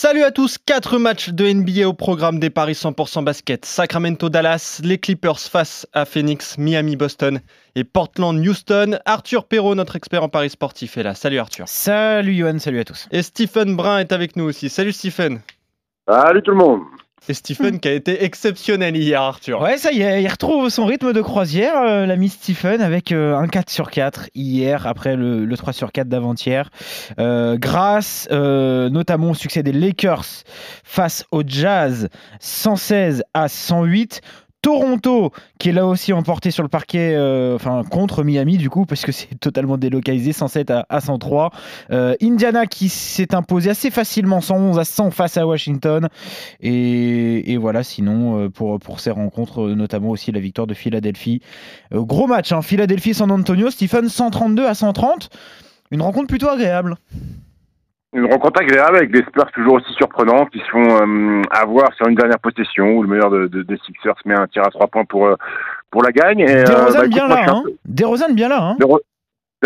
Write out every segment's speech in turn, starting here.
Salut à tous, 4 matchs de NBA au programme des Paris 100% basket. Sacramento Dallas, les Clippers face à Phoenix, Miami Boston et Portland Houston. Arthur Perrault, notre expert en Paris sportif est là. Salut Arthur. Salut Johan, salut à tous. Et Stephen Brun est avec nous aussi. Salut Stephen. Salut tout le monde. Et Stephen qui a été exceptionnel hier, Arthur. Ouais, ça y est, il retrouve son rythme de croisière, euh, l'ami Stephen, avec euh, un 4 sur 4 hier, après le, 3 sur 4 d'avant-hier. Euh, grâce notamment au succès des Lakers face au Jazz, 116 à 108. Toronto, qui est là aussi emporté sur le parquet, euh, enfin contre Miami du coup, parce que c'est totalement délocalisé, 107 à, 103. Euh, Indiana qui s'est imposé assez facilement 111 à 100 face à Washington. Et, voilà, sinon euh, pour, pour ces rencontres, notamment aussi la victoire de Philadelphie. gros match, hein, Philadelphie-San Antonio, Stephen 132 à 130. Une rencontre plutôt agréable. Une rencontre agréable avec des Spurs toujours aussi surprenants qui se font euh, avoir sur une dernière possession où le meilleur de, de, des Sixers met un tir à trois points pour, euh, pour la gagne. Et, euh, bah, bien, là, hein. bien là, hein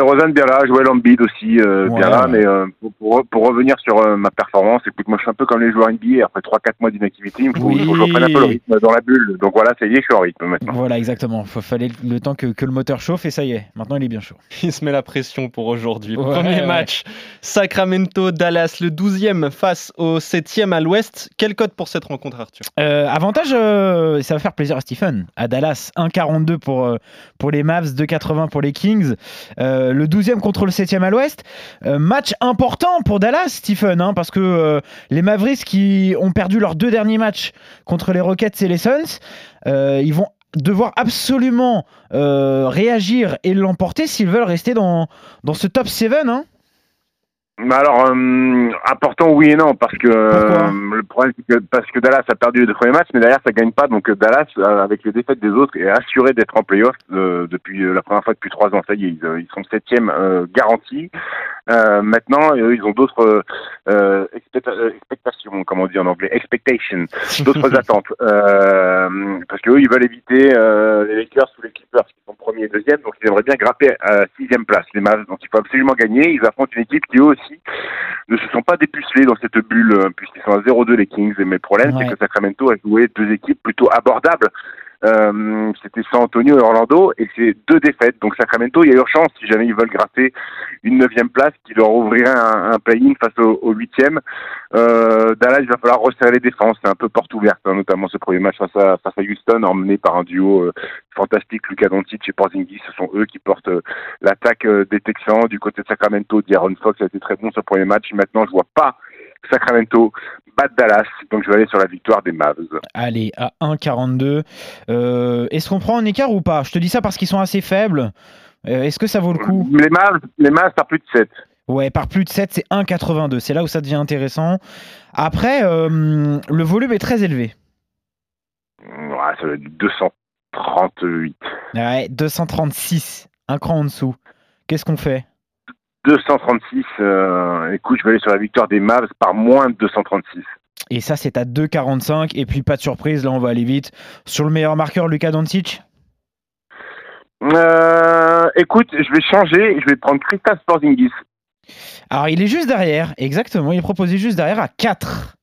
Rosanne bien là, Joël Embiid aussi euh, bien là, mais euh, pour, pour, revenir sur euh, ma performance, écoute, moi je suis un peu comme les joueurs NBA, après 3-4 mois d'inactivité, il faut, que je reprenne un peu le rythme dans la bulle. Donc voilà, ça y est, je suis en rythme maintenant. Voilà, exactement. Il fallait le temps que, que, le moteur chauffe et ça y est, maintenant il est bien chaud. Il se met la pression pour aujourd'hui. Premier match, Sacramento-Dallas, le 12e face au 7e à l'ouest. Quel code pour cette rencontre, Arthur? Avantage, ça va faire plaisir à Stephen, à Dallas, 1,42 pour, pour les Mavs, 2,80 pour les Kings. Euh, le 12e contre le 7e à l'ouest. Euh, match important pour Dallas, Stephen, hein, parce que euh, les Mavericks qui ont perdu leurs deux derniers matchs contre les Rockets et les Suns, ils vont devoir absolument réagir et l'emporter s'ils veulent rester dans, ce top 7. Hein. Mais alors, euh, important oui et non, parce que euh, le problème c'est que parce que Dallas a perdu les deux premiers matchs, mais derrière ça gagne pas, donc euh, Dallas avec les défaites des autres est assuré d'être en playoff depuis la première fois depuis trois ans. Ça y est, ils, ils sont septième garantis. maintenant, ils ont d'autres expectations, comment on dit en anglais, expectations, d'autres attentes, parce qu'eux ils veulent éviter les Lakers ou les Clippers qui sont premiers et deuxième, donc ils aimeraient bien grapper à sixième place les Mavs, donc il faut absolument gagner. Ils affrontent une équipe qui eux aussi ne se sont pas dépucelés dans cette bulle, euh, puisqu'ils sont à 0-2 les Kings. Et mais le problème, c'est que Sacramento a joué deux équipes plutôt abordables. Euh, c'était San Antonio et Orlando, et c'est deux défaites. Donc Sacramento, il y a urgence si jamais ils veulent gratter une neuvième place qui leur ouvrirait un, play-in face au huitième. Euh, Dallas, il va falloir resserrer les défenses. C'est un peu porte ouverte, hein, notamment ce premier match face à, Houston, emmené par un duo euh, fantastique, Luka Doncic et Porzingis. Ce sont eux qui portent l'attaque des Texans. Du côté de Sacramento, D'Aaron Fox a été très bon ce premier match. Maintenant, je vois pas Sacramento battre Dallas. Donc je vais aller sur la victoire des Mavs. Allez, à 1,42. Euh, Est-ce qu'on prend un écart ou pas? Je te dis ça parce qu'ils sont assez faibles. Est-ce que ça vaut le coup? Les Mavs, les Mavs par plus de 7. Ouais, par plus de 7, c'est 1,82. C'est là où ça devient intéressant. Après, euh, le volume est très élevé. Ouais, ça va être 238. Ouais, 236. Un cran en dessous. Qu'est-ce qu'on fait? 236. Euh, écoute, je vais aller sur la victoire des Mavs par moins de 236. Et ça, c'est à 2,45. Et puis, pas de surprise, là, on va aller vite. Sur le meilleur marqueur, Lucas Doncic? Euh, Écoute, je vais changer. Je vais prendre Christophe Porzingis. Alors, il est juste derrière, exactement. Il est proposé juste derrière à 4.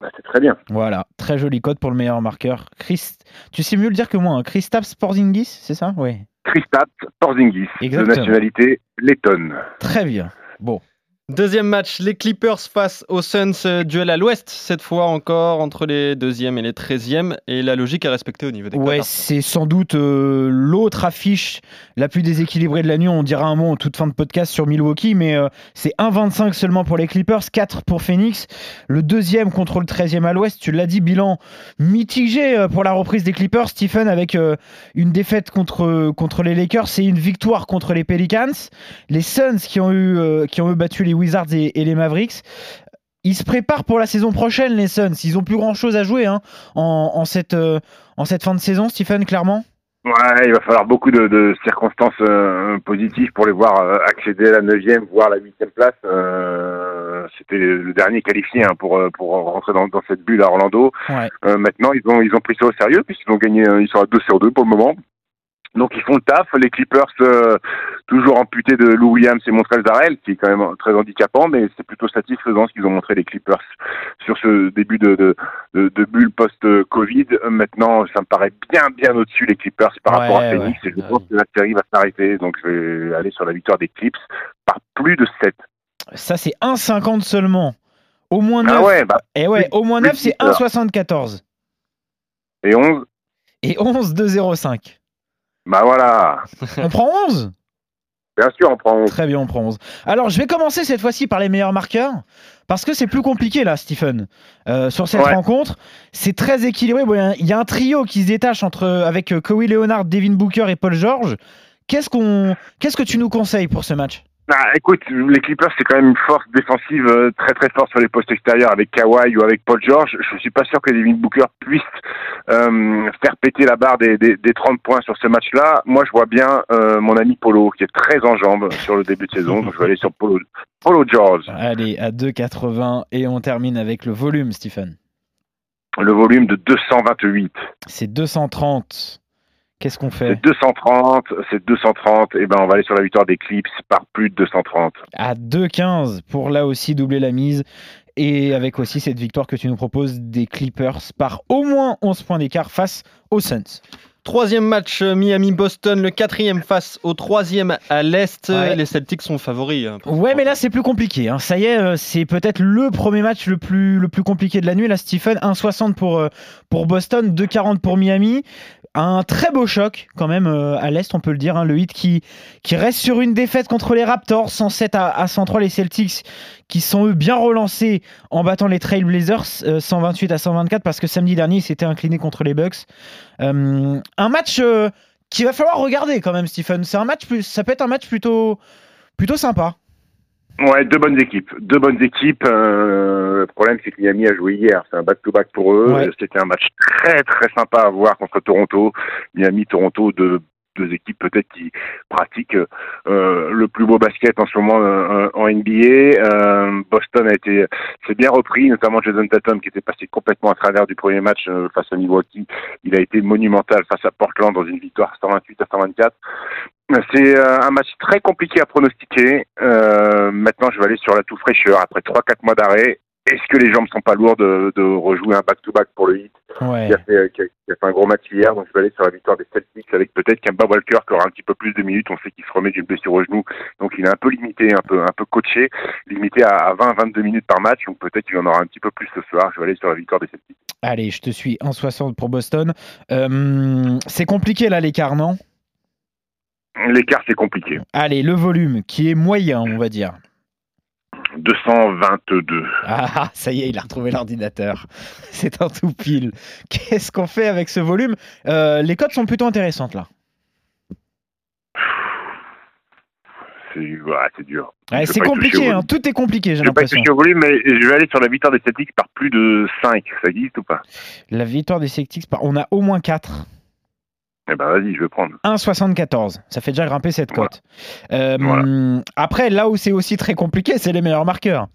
Bah, c'est très bien. Voilà, très joli code pour le meilleur marqueur. Christ... Tu sais mieux le dire que moi, hein. Christophe Porzingis, c'est ça? Oui. Christophe Porzingis, de nationalité lettonne. Très bien. Bon, Deuxième match, les Clippers face aux Suns, euh, duel à l'ouest, cette fois encore entre les deuxièmes et les treizièmes, et la logique est respectée au niveau des Ouais, c'est sans doute euh, l'autre affiche la plus déséquilibrée de la nuit. On dira un mot en toute fin de podcast sur Milwaukee, mais euh, c'est 1,25 seulement pour les Clippers, 4 pour Phoenix. Le deuxième contre le treizième à l'ouest, tu l'as dit, bilan mitigé pour la reprise des Clippers, Stephen, avec une défaite contre, contre les Lakers et une victoire contre les Pelicans. Les Suns qui ont eu, qui ont eu battu les Wizards et, les Mavericks. Ils se préparent pour la saison prochaine, les Suns. Ils ont plus grand chose à jouer hein, en, cette, euh, en cette fin de saison, Stephen, clairement. Ouais, il va falloir beaucoup de, circonstances euh, positives pour les voir euh, accéder à la 9e, voire la 8e place. C'était le dernier qualifié hein, pour, pour rentrer dans, cette bulle à Orlando. maintenant, ils ont, ils ont pris ça au sérieux puisqu'ils ont gagné, ils sont à 2 sur 2 pour le moment. Donc ils font le taf. Les Clippers, euh, toujours amputés de Lou Williams et Montrezl Harrell, qui est quand même très handicapant, mais c'est plutôt satisfaisant ce qu'ils ont montré les Clippers sur ce début de, de, de, bulle post-Covid. Maintenant, ça me paraît bien, bien au-dessus les Clippers par rapport à Phoenix. Et je pense que la série va s'arrêter. Donc je vais aller sur la victoire des Clips par plus de 7. Ça, c'est 1,50 seulement. Au moins 9. Ah ouais, bah, et ouais, au moins 9, c'est 1,74. Et 11 Et 11, 2,05. Bah voilà. On prend 11 Bien sûr, on prend 11. Très bien, on prend 11. Alors, je vais commencer cette fois-ci par les meilleurs marqueurs, parce que c'est plus compliqué là, Stephen. Euh, sur cette rencontre, c'est très équilibré. Il y, a un trio qui se détache entre, avec euh, Kawhi Leonard, Devin Booker et Paul George. Qu'est-ce, qu'on, qu'est-ce que tu nous conseilles pour ce match? Bah, écoute, les Clippers, c'est quand même une force défensive euh, très très forte sur les postes extérieurs avec Kawhi ou avec Paul George. Je suis pas sûr que Devin Booker puisse euh, faire péter la barre des, des, 30 points sur ce match-là. Moi, je vois bien euh, mon ami Polo qui est très en jambes sur le début de saison. Donc, je vais aller sur Polo, Polo George. Allez, à 2,80 et on termine avec le volume, Stephen. Le volume de 228. C'est 230. Qu'est-ce qu'on fait C'est 230, c'est 230, et ben on va aller sur la victoire des Clips par plus de 230. À 2,15 pour là aussi doubler la mise. Et avec aussi cette victoire que tu nous proposes des Clippers par au moins 11 points d'écart face aux Suns. Troisième match euh, Miami-Boston, le quatrième face au troisième à l'Est. Les Celtics sont favoris. Hein, ouais, mais là c'est plus compliqué. Hein. Ça y est, euh, c'est peut-être le premier match le plus, le plus compliqué de la nuit. Là, Stephen, 1,60 pour, euh, pour Boston, 2,40 pour Miami un très beau choc quand même euh, à l'Est, on peut le dire. Hein, le hit qui, reste sur une défaite contre les Raptors, 107 à, à 103. Les Celtics qui sont eux bien relancés en battant les Trailblazers, 128 euh, à 124, parce que samedi dernier, ils s'étaient inclinés contre les Bucks. Euh, un match qu'il va falloir regarder quand même, Stephen. C'est un match plus, ça peut être un match plutôt, plutôt sympa. Ouais, deux bonnes équipes. Deux bonnes équipes. Euh, le problème, c'est que Miami a joué hier. C'est un back-to-back pour eux. C'était un match très, très sympa à voir contre Toronto. Miami-Toronto, de deux équipes peut-être qui pratiquent euh, le plus beau basket en ce moment euh, en NBA. Euh, Boston a été s'est bien repris, notamment Jason Tatum qui était passé complètement à travers du premier match face à Milwaukee. Il a été monumental face à Portland dans une victoire 128 à 124. C'est un match très compliqué à pronostiquer. maintenant, je vais aller sur la tout fraîcheur après 3-4 mois d'arrêt est-ce que les jambes sont pas lourdes de, rejouer un back-to-back pour le hit qui, a fait, un gros match hier Donc je vais aller sur la victoire des Celtics avec peut-être qu'un Walker qui aura un petit peu plus de minutes. On sait qu'il se remet d'une blessure au genou, donc il est un peu limité, un peu un peu coaché, limité à 20-22 minutes par match. Donc peut-être qu'il en aura un petit peu plus ce soir. Je vais aller sur la victoire des Celtics. Allez, je te suis 1,60 pour Boston. Euh, c'est compliqué là l'écart, non? L'écart c'est compliqué. Allez, le volume qui est moyen, on va dire. 222. Ah, ça y est, il a retrouvé l'ordinateur. C'est un tout pile. Qu'est-ce qu'on fait avec ce volume? Euh, Les codes sont plutôt intéressantes là. C'est dur. c'est compliqué, hein. tout est compliqué, j'ai l'impression. Je volume, mais je vais aller sur la victoire des Celtics par plus de 5. Ça existe ou pas? La victoire des Celtics, par... on a au moins 4. Eh ben vas-y, je vais prendre. 1,74. Ça fait déjà grimper cette cote. Euh, après, là où c'est aussi très compliqué, c'est les meilleurs marqueurs.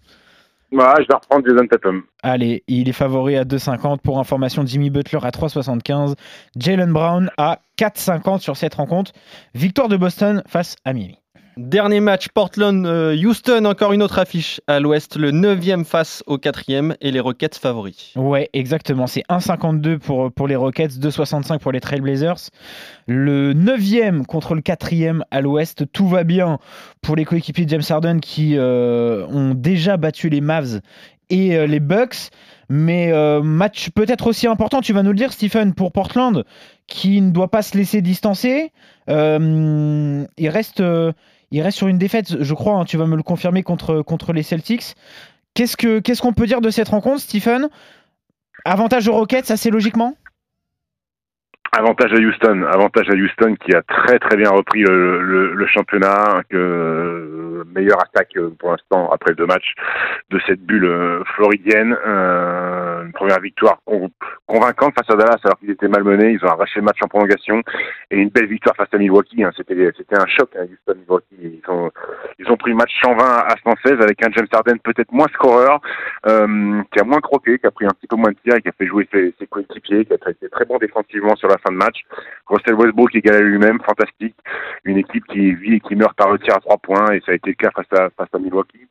Bah, je vais reprendre Jason Tatum. Allez, il est favori à 2,50. Pour information, Jimmy Butler à 3,75. Jalen Brown à 4,50 sur cette rencontre. Victoire de Boston face à Miami. Dernier match, Portland-Houston, encore une autre affiche à l'ouest, le 9e face au 4e et les Rockets favoris. Ouais, exactement, c'est 1,52 pour, pour les Rockets, 2,65 pour les Trailblazers. Le 9e contre le 4e à l'ouest, tout va bien pour les coéquipiers de James Harden qui euh, ont déjà battu les Mavs et euh, les Bucks. Mais euh, match peut-être aussi important, tu vas nous le dire, Stephen, pour Portland, qui ne doit pas se laisser distancer. il reste il reste sur une défaite, je crois, hein, tu vas me le confirmer, contre, contre les Celtics. Qu'est-ce qu'on ce qu'on peut dire de cette rencontre, Stephen? Avantage aux Rockets, assez logiquement? Avantage à Houston, avantage à Houston qui a très très bien repris le, championnat, que euh, meilleure attaque euh, pour l'instant après deux matchs de cette bulle euh, floridienne. une première victoire convaincante face à Dallas alors qu'ils étaient malmenés. Ils ont arraché le match en prolongation et une belle victoire face à Milwaukee. Hein. C'était c'était un choc, hein, Houston Milwaukee. Ils ont ils ont pris le match 120 à 116 avec un James Harden peut-être moins scoreur, euh, qui a moins croqué, qui a pris un petit peu moins de tir et qui a fait jouer ses, ses coéquipiers, qui a été très bon défensivement sur la fin de match. Russell Westbrook égal à lui-même, fantastique. Une équipe qui vit et qui meurt par le tir à trois points et ça a été le cas face à face à Milwaukee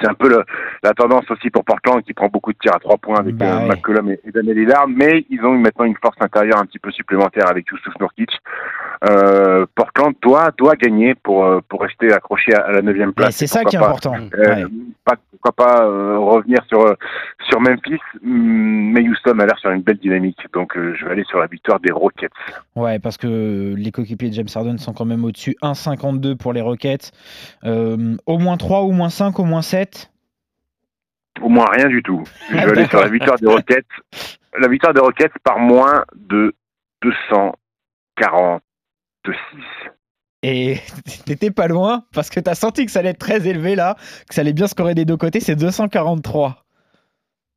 c'est un peu le, la tendance aussi pour Portland qui prend beaucoup de tirs à trois points avec bah euh, ouais. McCollum et, et Daniel Lillard, mais ils ont maintenant une force intérieure un petit peu supplémentaire avec Yusuf Nurkic. Euh, Portland doit doit gagner pour euh, pour rester accroché à, à la neuvième Et place. c'est ça qui est pas, important. euh, Ouais. pas, pourquoi pas euh, revenir sur sur Memphis, hum, mais Houston a l'air sur une belle dynamique, donc je vais aller sur la victoire des Rockets. Ouais, parce que les coéquipiers de James Harden sont quand même au-dessus. 1,52 pour les Rockets. Au moins 3, au moins 5, au moins 7. Au moins rien du tout. Je Ah, vais aller sur la victoire des Rockets. La victoire des Rockets par moins de 246. Et t'étais pas loin parce que t'as senti que ça allait être très élevé là, que ça allait bien scorer des deux côtés. C'est 243.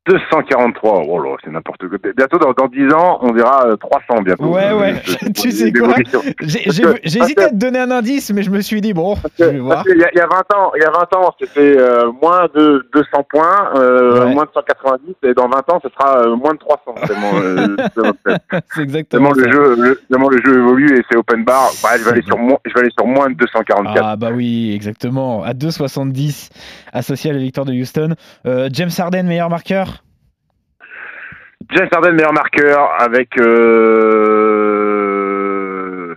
243, oh là, c'est n'importe quoi. Bientôt, dans, dans 10 ans, on verra euh, 300 bientôt. Ouais, ouais. Euh, Tu sais quoi? J'ai hésité à te donner un indice, mais je me suis dit, bon, je vais voir. Il y, a, il y a 20 ans, il y a 20 ans, c'était euh, moins de 200 points, euh, Ouais. moins de 190, et dans 20 ans, ce sera euh, moins de 300. Tellement, euh, tellement- C'est exactement le ça. jeu, le, jeu évolue et c'est open bar. Bah, je vais aller sur moins, je vais aller sur moins de 244. Ah bah oui, exactement. À 2,70 associé à la victoire de Houston. Euh, James Harden, meilleur marqueur? James Harden meilleur marqueur avec euh...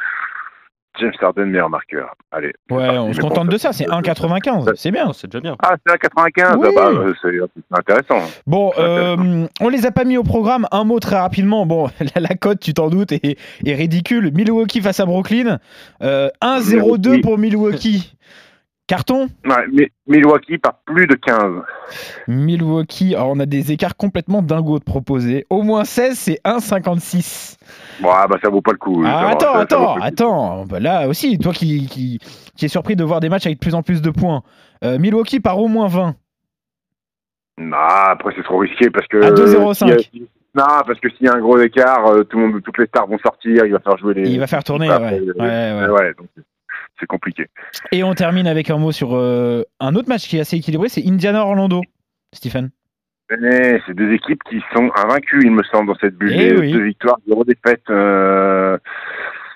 James Harden meilleur marqueur. Allez. Ouais, on se contente de ça, c'est 1,95. C'est bien. C'est déjà bien. Ah, c'est à 95. Oui. Ah bah, euh, c'est intéressant. Bon, euh, on les a pas mis au programme. Un mot très rapidement. Bon, la, la cote, tu t'en doutes, est, est ridicule. Milwaukee face à Brooklyn. Euh, 1-0-2 Milwaukee. pour Milwaukee. Carton Ouais, Milwaukee par plus de 15. Milwaukee, alors on a des écarts complètement dingos de proposer. Au moins 16, c'est 1,56. Bon, ah, bah ça vaut pas le coup. Ah, va- attends, ça- attends, attends. Bah là aussi, toi qui, qui, qui es surpris de voir des matchs avec de plus en plus de points. Euh, Milwaukee par au moins 20. Non, après c'est trop risqué parce que. À 2,05. s'il y a- Non, parce que s'il y a un gros écart, euh, tout le monde, toutes les stars vont sortir, il va faire jouer les. Il va faire tourner, ouais. Ouais, ouais. ouais, donc c'est compliqué. Et on termine avec un mot sur euh, un autre match qui est assez équilibré, c'est Indiana-Orlando. Stephen Mais c'est deux équipes qui sont invaincues, il me semble, dans cette bulle. Eh oui. Deux victoires, zéro défaite. Euh...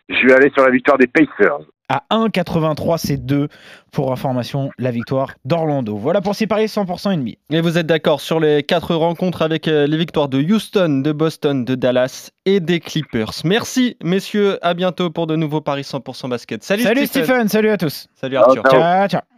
Je vais aller sur la victoire des Pacers. À 1,83, c'est 2 pour information, la victoire d'Orlando. Voilà pour ces paris 100% NBA. Et vous êtes d'accord sur les quatre rencontres avec euh, les victoires de Houston, de Boston, de Dallas et des Clippers. Merci messieurs, à bientôt pour de nouveaux paris 100% basket. Salut, Salut Stephen. Stephen, salut à tous. Salut Arthur. Ciao. Ciao, ciao.